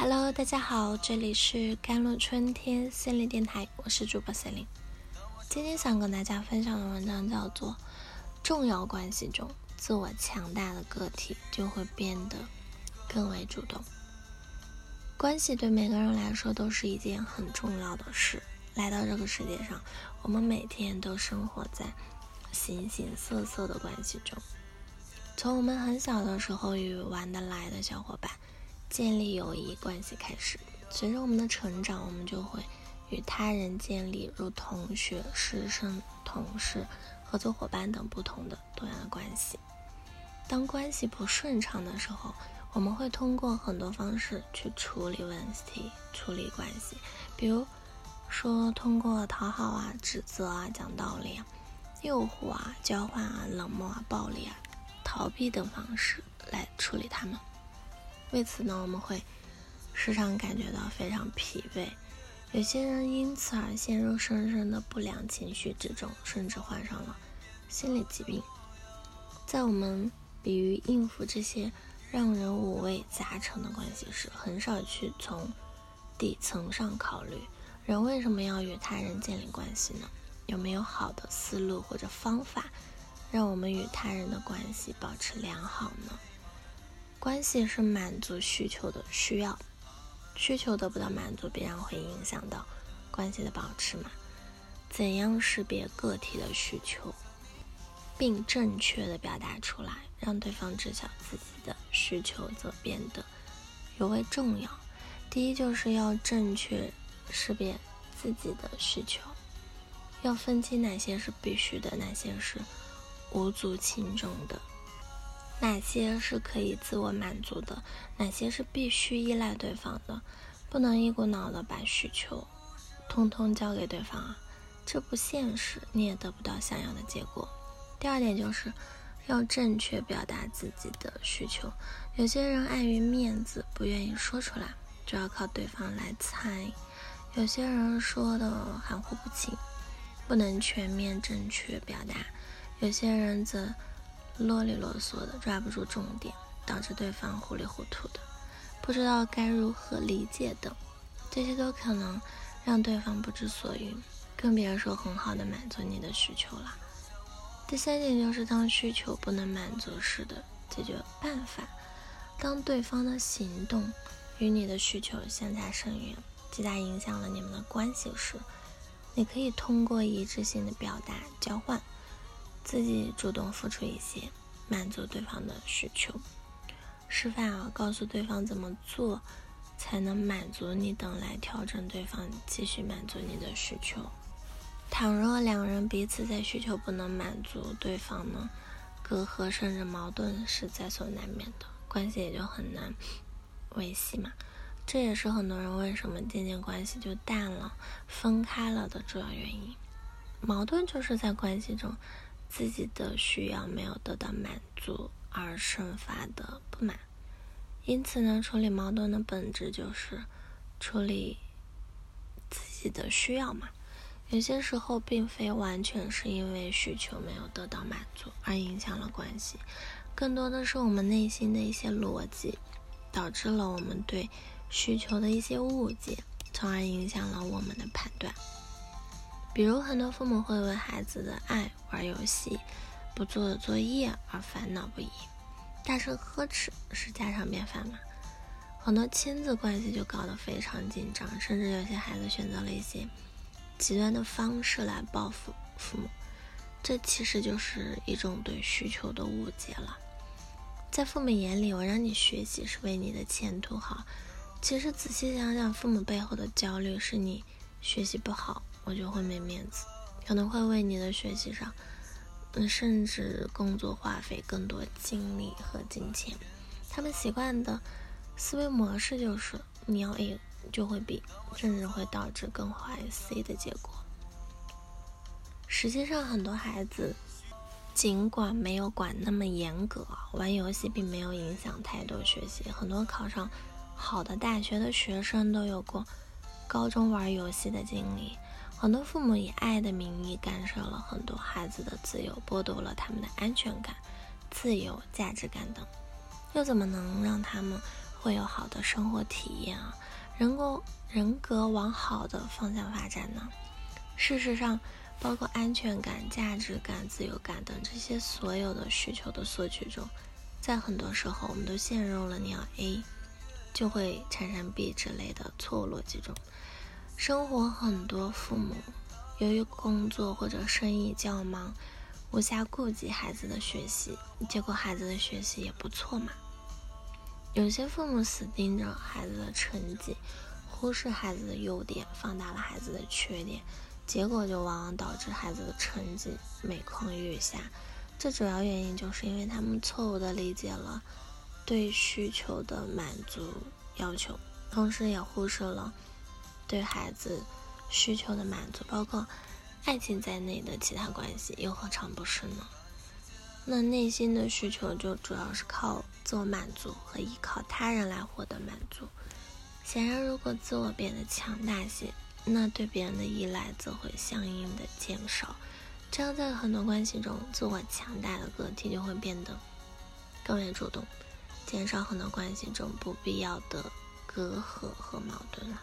Hello，大家好，这里是甘露春天心理电台，我是主播 c e l i n e 今天想跟大家分享的文章叫做《重要关系中，自我强大的个体就会变得更为主动》。关系对每个人来说都是一件很重要的事。来到这个世界上，我们每天都生活在形形色色的关系中。从我们很小的时候与玩得来的小伙伴。建立友谊关系开始，随着我们的成长，我们就会与他人建立如同学、师生、同事、合作伙伴等不同的多样的关系。当关系不顺畅的时候，我们会通过很多方式去处理问题、处理关系，比如说通过讨好啊、指责啊、讲道理啊、诱惑啊、交换啊、冷漠啊、暴力啊、逃避等方式来处理他们。为此呢，我们会时常感觉到非常疲惫，有些人因此而陷入深深的不良情绪之中，甚至患上了心理疾病。在我们比喻应付这些让人五味杂陈的关系时，很少去从底层上考虑：人为什么要与他人建立关系呢？有没有好的思路或者方法，让我们与他人的关系保持良好呢？关系是满足需求的需要，需求得不到满足，必然会影响到关系的保持嘛？怎样识别个体的需求，并正确的表达出来，让对方知晓自己的需求，则变得尤为重要。第一，就是要正确识别自己的需求，要分清哪些是必须的，哪些是无足轻重的。哪些是可以自我满足的，哪些是必须依赖对方的，不能一股脑的把需求通通交给对方啊，这不现实，你也得不到想要的结果。第二点就是要正确表达自己的需求，有些人碍于面子不愿意说出来，就要靠对方来猜；有些人说的含糊不清，不能全面正确表达；有些人则。啰里啰嗦的抓不住重点，导致对方糊里糊涂的，不知道该如何理解等，这些都可能让对方不知所云，更别说很好的满足你的需求了。第三点就是，当需求不能满足时的解决办法，当对方的行动与你的需求相差甚远，极大影响了你们的关系时，你可以通过一致性的表达交换。自己主动付出一些，满足对方的需求，示范啊，告诉对方怎么做才能满足你等，来调整对方继续满足你的需求。倘若两人彼此在需求不能满足对方呢，隔阂甚至矛盾是在所难免的，关系也就很难维系嘛。这也是很多人为什么渐渐关系就淡了、分开了的主要原因。矛盾就是在关系中。自己的需要没有得到满足而生发的不满，因此呢，处理矛盾的本质就是处理自己的需要嘛。有些时候，并非完全是因为需求没有得到满足而影响了关系，更多的是我们内心的一些逻辑导致了我们对需求的一些误解，从而影响了我们的判断。比如，很多父母会为孩子的爱玩游戏、不做作业而烦恼不已，大声呵斥是家常便饭嘛。很多亲子关系就搞得非常紧张，甚至有些孩子选择了一些极端的方式来报复父母，这其实就是一种对需求的误解了。在父母眼里，我让你学习是为你的前途好，其实仔细想想，父母背后的焦虑是你学习不好。我就会没面子，可能会为你的学习上，嗯，甚至工作花费更多精力和金钱。他们习惯的思维模式就是，你要 A 就会 B，甚至会导致更坏 C 的结果。实际上，很多孩子尽管没有管那么严格，玩游戏并没有影响太多学习。很多考上好的大学的学生都有过高中玩游戏的经历。很多父母以爱的名义干涉了很多孩子的自由，剥夺了他们的安全感、自由、价值感等，又怎么能让他们会有好的生活体验啊，人格人格往好的方向发展呢。事实上，包括安全感、价值感、自由感等这些所有的需求的索取中，在很多时候，我们都陷入了你要 A 就会产生 B 之类的错误逻辑中。生活很多父母由于工作或者生意较忙，无暇顾及孩子的学习，结果孩子的学习也不错嘛。有些父母死盯着孩子的成绩，忽视孩子的优点，放大了孩子的缺点。结果就往往导致孩子的成绩每况愈下，这主要原因就是因为他们错误的理解了对需求的满足要求，同时也忽视了对孩子需求的满足，包括爱情在内的其他关系，又何尝不是呢？那内心的需求就主要是靠自我满足和依靠他人来获得满足。显然，如果自我变得强大些。那对别人的依赖则会相应的减少，这样在很多关系中，自我强大的个体就会变得更为主动，减少很多关系中不必要的隔阂和矛盾了。